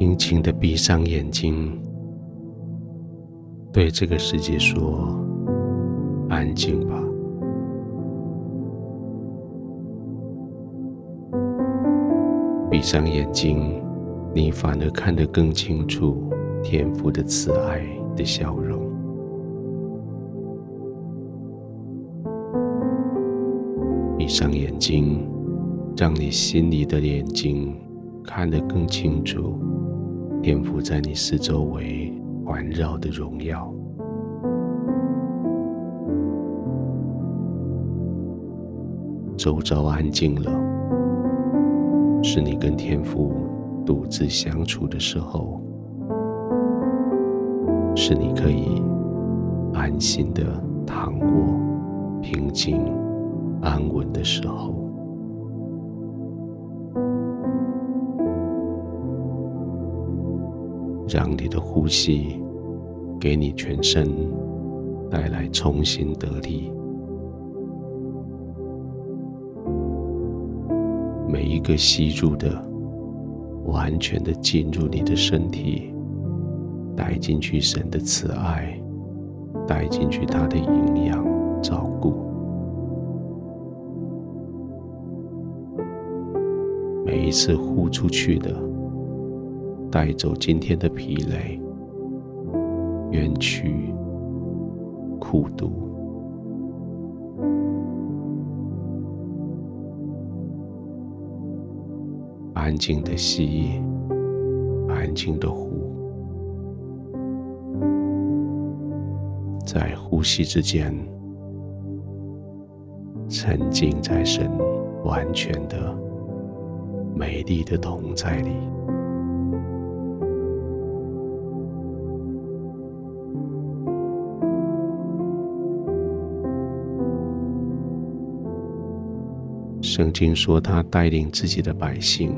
轻轻的闭上眼睛，对这个世界说：“安静吧。”闭上眼睛，你反而看得更清楚天父的慈爱的笑容。闭上眼睛，让你心里的眼睛看得更清楚。天父在你四周围环绕的荣耀，周遭安静了，是你跟天父独自相处的时候，是你可以安心的躺卧、平静、安稳的时候。让你的呼吸给你全身带来重新得力，每一个吸入的，完全的进入你的身体，带进去神的慈爱，带进去他的营养照顾，每一次呼出去的。带走今天的疲累、冤屈、苦毒，安静的吸，安静的呼，在呼吸之间，沉浸在神完全的、美丽的同在里。圣经说，他带领自己的百姓，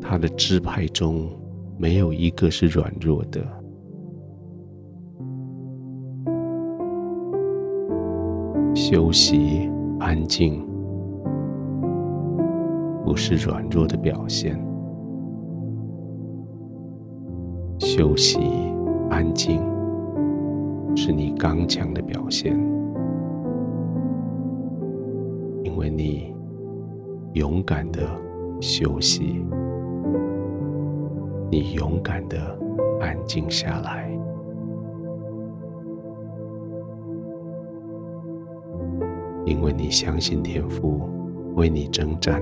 他的支派中没有一个是软弱的。休息、安静，不是软弱的表现；休息、安静，是你刚强的表现。勇敢的休息，你勇敢的安静下来，因为你相信天父为你征战，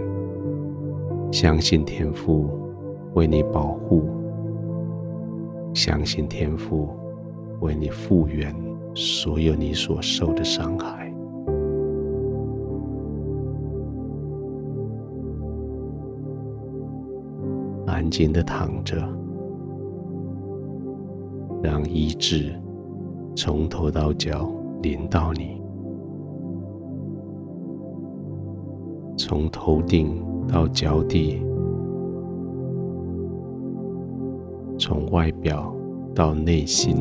相信天父为你保护，相信天父为你复原所有你所受的伤害。安静的躺着，让医治从头到脚淋到你，从头顶到脚底，从外表到内心，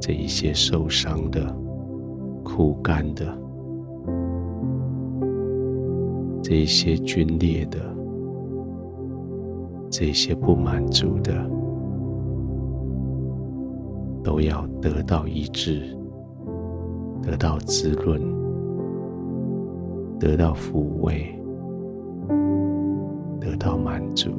这一些受伤的、枯干的。这些皲裂的，这些不满足的，都要得到医治，得到滋润，得到抚慰，得到满足。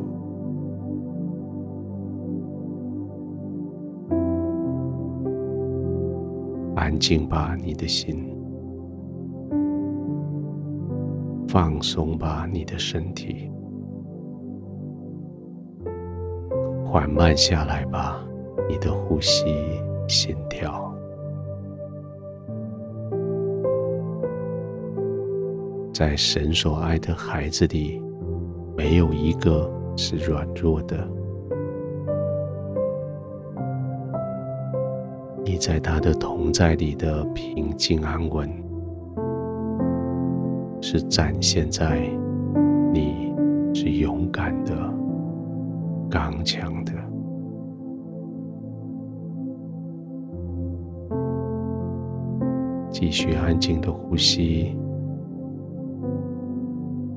安静吧，你的心。放松吧，你的身体，缓慢下来吧，你的呼吸、心跳。在神所爱的孩子里，没有一个是软弱的。你在他的同在里的平静安稳。是展现在你是勇敢的、刚强的。继续安静的呼吸，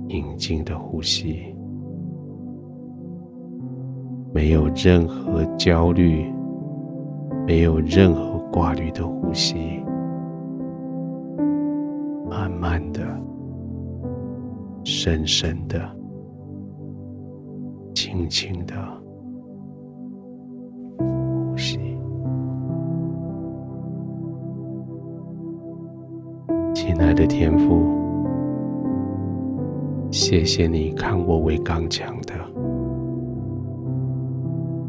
宁静的呼吸，没有任何焦虑，没有任何挂虑的呼吸，慢慢的、深深的、轻轻的呼吸。亲爱的天父。谢谢你看我为刚强的，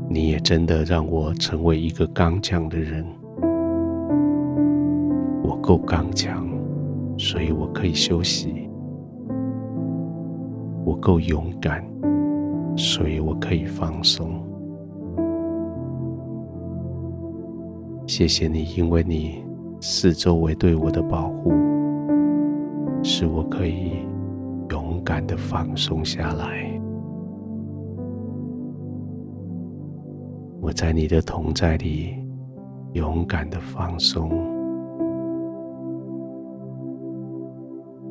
你也真的让我成为一个刚强的人。我够刚强，所以我可以休息；我够勇敢，所以我可以放松。谢谢你，因为你四周围对我的保护，使我可以。勇敢的放松下来，我在你的同在里勇敢的放松，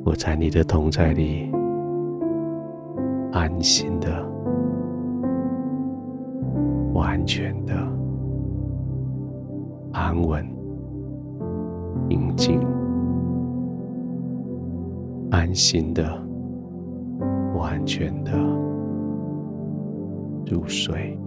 我在你的同在里安心的、完全的、安稳、宁静、安心的。完全的入睡。